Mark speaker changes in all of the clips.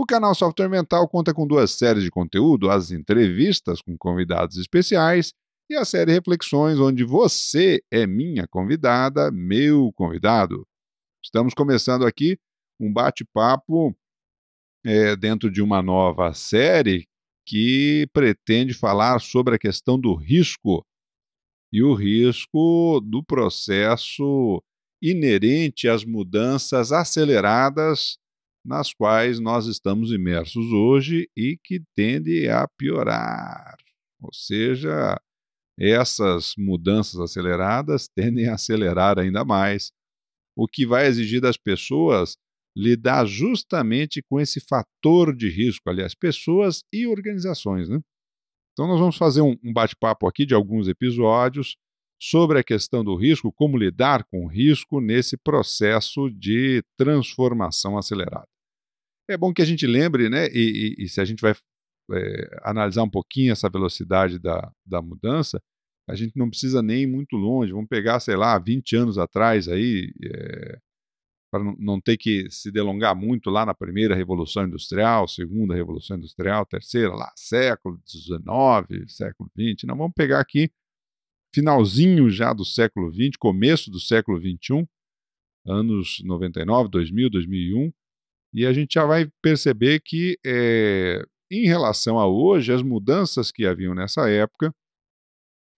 Speaker 1: O canal Software Mental conta com duas séries de conteúdo: as entrevistas com convidados especiais e a série Reflexões, onde você é minha convidada, meu convidado. Estamos começando aqui um bate-papo é, dentro de uma nova série que pretende falar sobre a questão do risco e o risco do processo inerente às mudanças aceleradas nas quais nós estamos imersos hoje e que tende a piorar. Ou seja, essas mudanças aceleradas tendem a acelerar ainda mais, o que vai exigir das pessoas lidar justamente com esse fator de risco, aliás, pessoas e organizações. Né? Então, nós vamos fazer um, bate-papo aqui de alguns episódios sobre a questão do risco, como lidar com o risco nesse processo de transformação acelerada. É bom que a gente lembre, né, e, e, e se a gente vai é, analisar um pouquinho essa velocidade da, da mudança, a gente não precisa nem ir muito longe, vamos pegar, sei lá, 20 anos atrás aí, é, para não ter que se delongar muito lá na primeira Revolução Industrial, segunda Revolução Industrial, terceira, lá, século XIX, século XX. Não, vamos pegar aqui finalzinho já do século XX, começo do século XXI, anos 99, 2000, 2001, e a gente já vai perceber que, é, em relação a hoje, as mudanças que haviam nessa época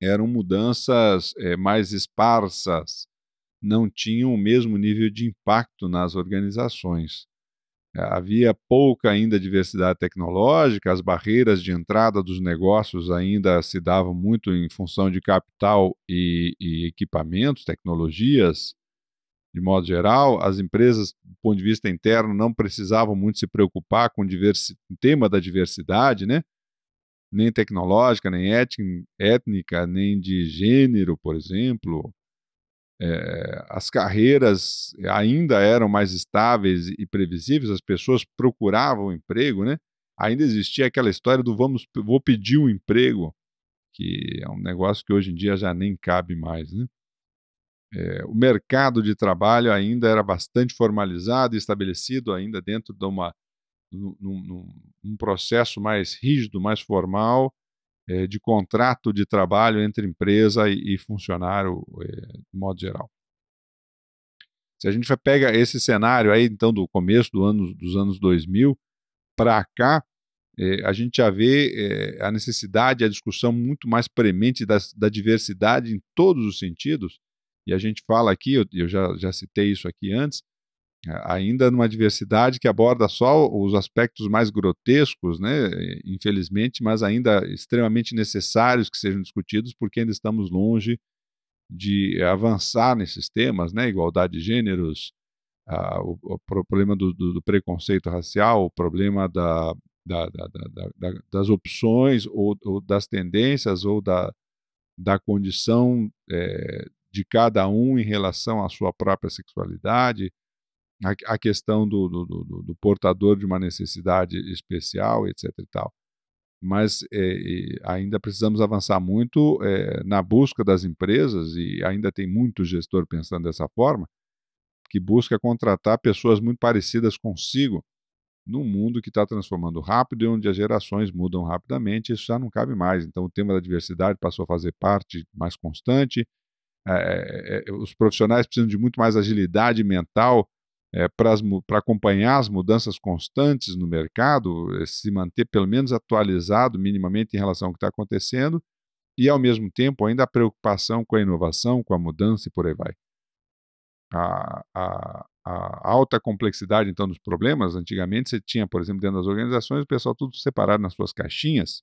Speaker 1: eram mudanças é, mais esparsas, não tinham o mesmo nível de impacto nas organizações. Havia pouca ainda diversidade tecnológica, as barreiras de entrada dos negócios ainda se davam muito em função de capital e, e equipamentos, tecnologias. De modo geral, as empresas, do ponto de vista interno, não precisavam muito se preocupar com o tema da diversidade, né? nem tecnológica, nem étnica, nem de gênero, por exemplo é, as carreiras ainda eram mais estáveis e previsíveis, as pessoas procuravam emprego, né? Ainda existia aquela história do vamos, vou pedir um emprego, que é um negócio que hoje em dia já nem cabe mais, né? É, o mercado de trabalho ainda era bastante formalizado estabelecido ainda dentro de uma num, num, num processo mais rígido, mais formal, é, de contrato de trabalho entre empresa e, e funcionário, é, de modo geral. Se a gente pega esse cenário aí, então, do começo do ano, dos anos 2000 para cá, a gente já vê a necessidade, a discussão muito mais premente da, diversidade em todos os sentidos, e a gente fala aqui, eu, eu já, já citei isso aqui antes, ainda numa diversidade que aborda só os aspectos mais grotescos, né, infelizmente, mas ainda extremamente necessários que sejam discutidos, porque ainda estamos longe de avançar nesses temas, né, igualdade de gêneros, o, o, problema do, do, do, preconceito racial, o problema da, da, da, das opções ou, ou, das tendências ou da, da condição é, de cada um em relação à sua própria sexualidade, a, a questão do, do, do, do, portador de uma necessidade especial, etc. E tal. Mas é, ainda precisamos avançar muito é, na busca das empresas, e ainda tem muito gestor pensando dessa forma, que busca contratar pessoas muito parecidas consigo num mundo que está transformando rápido e onde as gerações mudam rapidamente, isso já não cabe mais. Então, o tema da diversidade passou a fazer parte mais constante. É, é, os profissionais precisam de muito mais agilidade mental é, para acompanhar as mudanças constantes no mercado, é, se manter pelo menos atualizado minimamente em relação ao que está acontecendo, e ao mesmo tempo ainda a preocupação com a inovação, com a mudança e por aí vai. A, a, a alta complexidade então dos problemas, antigamente você tinha, por exemplo, dentro das organizações, o pessoal tudo separado nas suas caixinhas,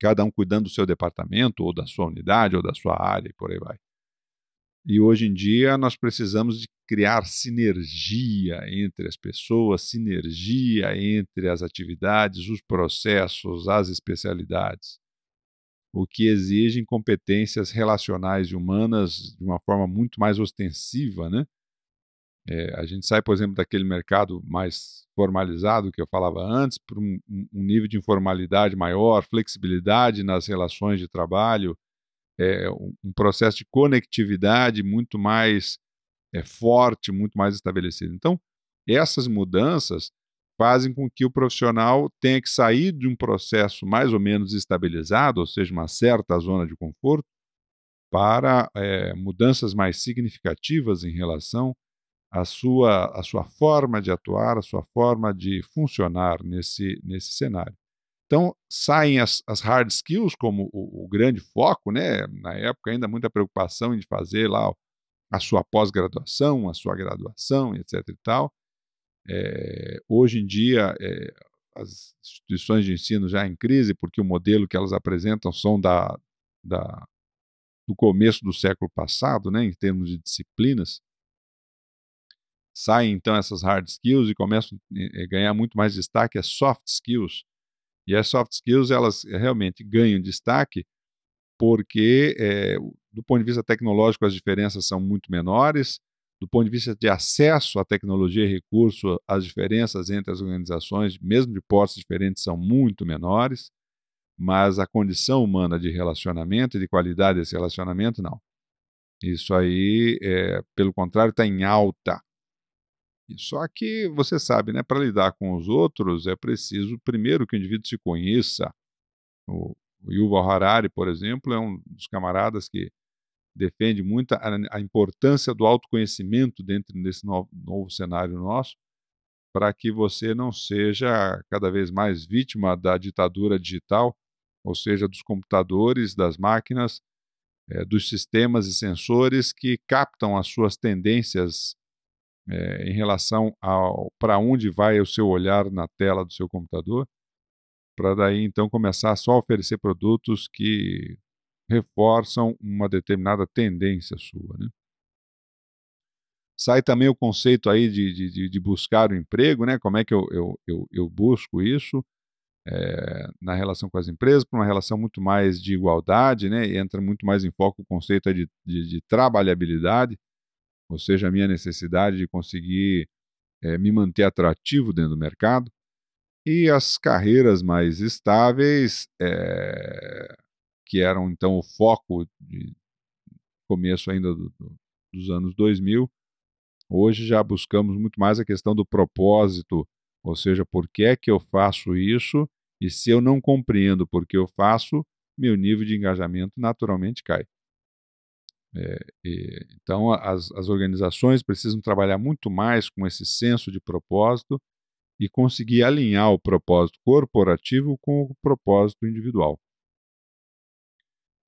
Speaker 1: cada um cuidando do seu departamento, ou da sua unidade, ou da sua área e por aí vai. E hoje em dia nós precisamos de criar sinergia entre as pessoas, sinergia entre as atividades, os processos, as especialidades. o que exige competências relacionais e humanas de uma forma muito mais ostensiva, né? É, a gente sai, por exemplo, daquele mercado mais formalizado que eu falava antes, para um, um, nível de informalidade maior, flexibilidade nas relações de trabalho, é, um, processo de conectividade muito mais é, forte, muito mais estabelecido. Então, essas mudanças fazem com que o profissional tenha que sair de um processo mais ou menos estabilizado, ou seja, uma certa zona de conforto, para é, mudanças mais significativas em relação a sua, a sua forma de atuar, a sua forma de funcionar nesse, nesse cenário. Então, saem as, as hard skills como o, o, grande foco, né? na época ainda muita preocupação em fazer lá a sua pós-graduação, a sua graduação, etc. e tal. É, hoje em dia, é, as instituições de ensino já em crise, porque o modelo que elas apresentam são da, da, do começo do século passado, né, em termos de disciplinas saem então essas hard skills e começam a ganhar muito mais destaque as soft skills. E as soft skills elas realmente ganham destaque porque, é, do ponto de vista tecnológico, as diferenças são muito menores. Do ponto de vista de acesso à tecnologia e recurso, as diferenças entre as organizações, mesmo de portos diferentes, são muito menores. Mas a condição humana de relacionamento e de qualidade desse relacionamento, não. Isso aí, é, pelo contrário, está em alta. Só que você sabe, né, para lidar com os outros é preciso primeiro que o indivíduo se conheça. O, Yuval Harari, por exemplo, é um dos camaradas que defende muito a, a importância do autoconhecimento dentro desse novo, novo cenário nosso, para que você não seja cada vez mais vítima da ditadura digital, ou seja, dos computadores, das máquinas, é, dos sistemas e sensores que captam as suas tendências é, em relação ao para onde vai o seu olhar na tela do seu computador, para daí então começar só a oferecer produtos que reforçam uma determinada tendência sua. Né? Sai também o conceito aí de, de, de buscar o emprego, né? como é que eu, eu, eu, eu busco isso é, na relação com as empresas, para uma relação muito mais de igualdade, né? e entra muito mais em foco o conceito de, de, de trabalhabilidade, ou seja, a minha necessidade de conseguir é, me manter atrativo dentro do mercado, e as carreiras mais estáveis, é, que eram então o foco de começo ainda do, do, dos anos 2000, hoje já buscamos muito mais a questão do propósito, ou seja, por que é que eu faço isso, e se eu não compreendo por que eu faço, meu nível de engajamento naturalmente cai. É, e, então, as, as organizações precisam trabalhar muito mais com esse senso de propósito e conseguir alinhar o propósito corporativo com o propósito individual.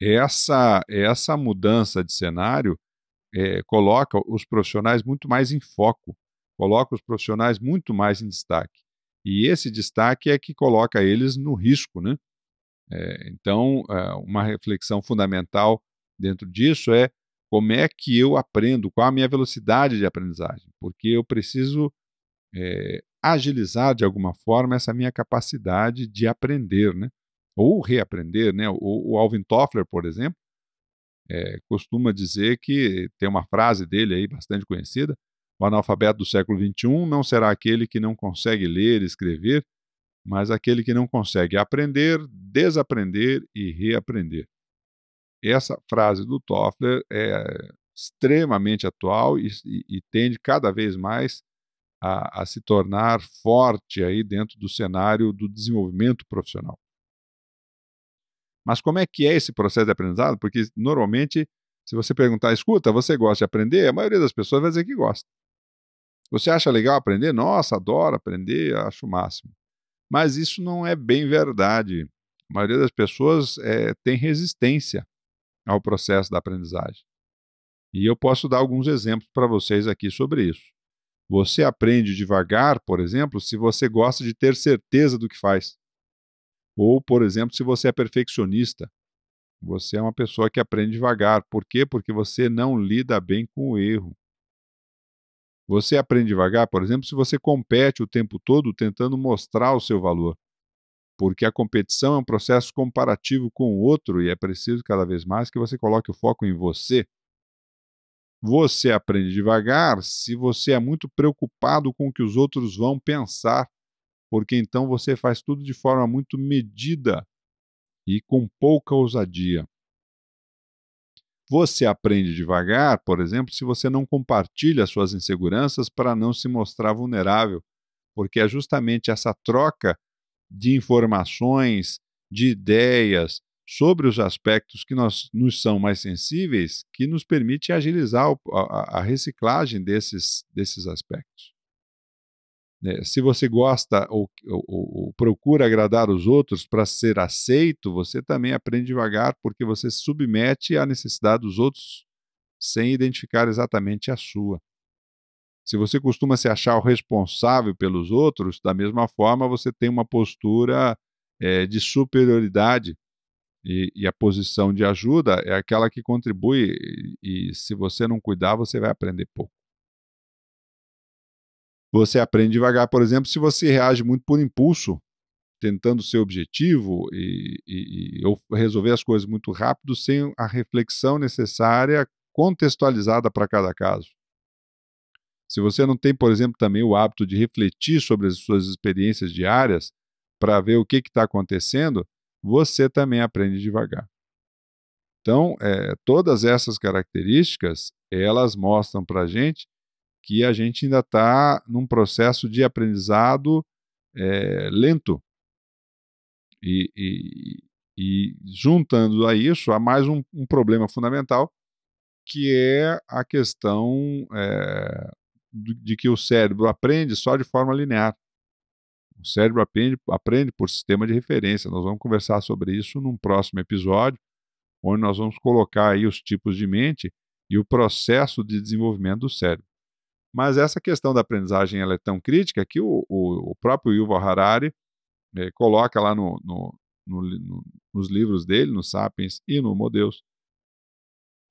Speaker 1: Essa, essa mudança de cenário é, coloca os profissionais muito mais em foco, coloca os profissionais muito mais em destaque. E esse destaque é que coloca eles no risco. Né? É, então, é, uma reflexão fundamental dentro disso é como é que eu aprendo, qual a minha velocidade de aprendizagem, porque eu preciso é, agilizar de alguma forma essa minha capacidade de aprender, né? ou reaprender. Né? O, o Alvin Toffler, por exemplo, é, costuma dizer que tem uma frase dele aí bastante conhecida: o analfabeto do século XXI não será aquele que não consegue ler e escrever, mas aquele que não consegue aprender, desaprender e reaprender. Essa frase do Toffler é extremamente atual e, e, e tende cada vez mais a, a, se tornar forte aí dentro do cenário do desenvolvimento profissional. Mas como é que é esse processo de aprendizado? Porque normalmente, se você perguntar, escuta, você gosta de aprender? A maioria das pessoas vai dizer que gosta. Você acha legal aprender? Nossa, adoro aprender, acho o máximo. Mas isso não é bem verdade. A maioria das pessoas é, tem resistência ao processo da aprendizagem. E eu posso dar alguns exemplos para vocês aqui sobre isso. Você aprende devagar, por exemplo, se você gosta de ter certeza do que faz. Ou, por exemplo, se você é perfeccionista. Você é uma pessoa que aprende devagar. Por quê? Porque você não lida bem com o erro. Você aprende devagar, por exemplo, se você compete o tempo todo tentando mostrar o seu valor. Porque a competição é um processo comparativo com o outro e é preciso cada vez mais que você coloque o foco em você. Você aprende devagar se você é muito preocupado com o que os outros vão pensar, porque então você faz tudo de forma muito medida e com pouca ousadia. Você aprende devagar, por exemplo, se você não compartilha suas inseguranças para não se mostrar vulnerável, porque é justamente essa troca de informações, de ideias sobre os aspectos que nós, nos são mais sensíveis, que nos permite agilizar a, a reciclagem desses, desses aspectos. É, se você gosta ou, ou, ou, procura agradar os outros para ser aceito, você também aprende devagar, porque você submete à necessidade dos outros sem identificar exatamente a sua. Se você costuma se achar o responsável pelos outros, da mesma forma você tem uma postura é, de superioridade e, e, a posição de ajuda é aquela que contribui e, e se você não cuidar, você vai aprender pouco. Você aprende devagar, por exemplo, se você reage muito por impulso, tentando ser objetivo e, e, e resolver as coisas muito rápido, sem a reflexão necessária contextualizada para cada caso. Se você não tem, por exemplo, também o hábito de refletir sobre as suas experiências diárias para ver o que está acontecendo, você também aprende devagar. Então, é, todas essas características, elas mostram para a gente que a gente ainda está num processo de aprendizado é, lento. E, e, e, juntando a isso, há mais um, um, problema fundamental, que é a questão é, de que o cérebro aprende só de forma linear. O cérebro aprende, aprende por sistema de referência. Nós vamos conversar sobre isso num próximo episódio, onde nós vamos colocar aí os tipos de mente e o processo de desenvolvimento do cérebro. Mas essa questão da aprendizagem ela é tão crítica que o, o, o próprio Yuval Harari é, coloca lá no, no, no, nos livros dele, no Sapiens e no Modeus,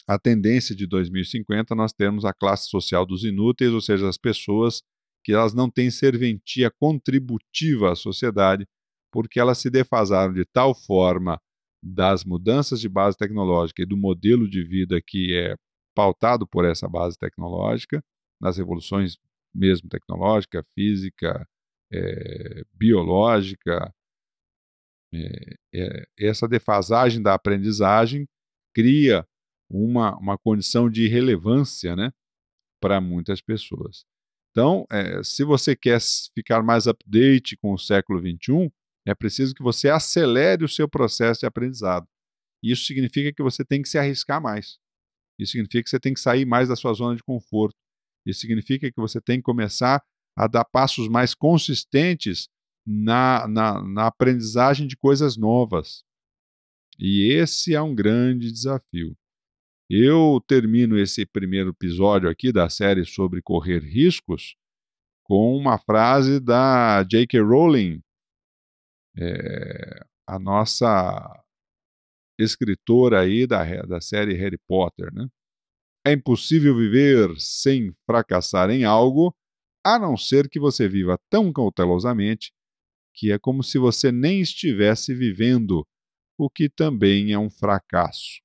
Speaker 1: a tendência de 2050 nós temos a classe social dos inúteis, ou seja, as pessoas que elas não têm serventia contributiva à sociedade, porque elas se defasaram de tal forma das mudanças de base tecnológica e do modelo de vida que é pautado por essa base tecnológica, nas revoluções mesmo tecnológica, física, é, biológica, é, é, essa defasagem da aprendizagem cria uma, uma condição de relevância né, para muitas pessoas. Então, é, se você quer ficar mais update com o século XXI, é preciso que você acelere o seu processo de aprendizado. Isso significa que você tem que se arriscar mais. Isso significa que você tem que sair mais da sua zona de conforto. Isso significa que você tem que começar a dar passos mais consistentes na, na, na aprendizagem de coisas novas. E esse é um grande desafio. Eu termino esse primeiro episódio aqui da série sobre correr riscos com uma frase da J.K. Rowling, é, a nossa escritora aí da, da série Harry Potter, né? É impossível viver sem fracassar em algo, a não ser que você viva tão cautelosamente que é como se você nem estivesse vivendo, o que também é um fracasso.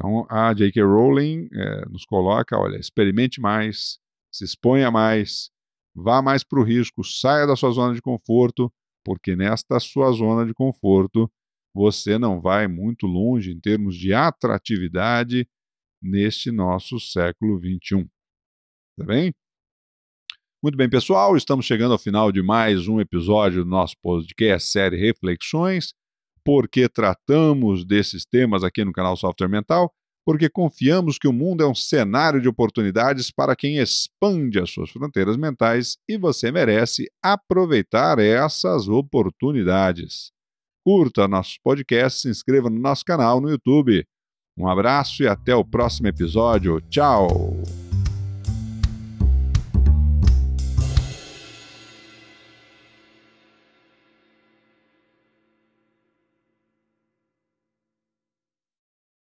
Speaker 1: Então, a J.K. Rowling é, nos coloca: olha, experimente mais, se exponha mais, vá mais para o risco, saia da sua zona de conforto, porque nesta sua zona de conforto você não vai muito longe em termos de atratividade neste nosso século XXI. Tá bem? Muito bem, pessoal, estamos chegando ao final de mais um episódio do nosso podcast série Reflexões porque tratamos desses temas aqui no canal Software Mental, porque confiamos que o mundo é um cenário de oportunidades para quem expande as suas fronteiras mentais e você merece aproveitar essas oportunidades. Curta nossos podcasts, se inscreva no nosso canal no YouTube. Um abraço e até o próximo episódio. Tchau!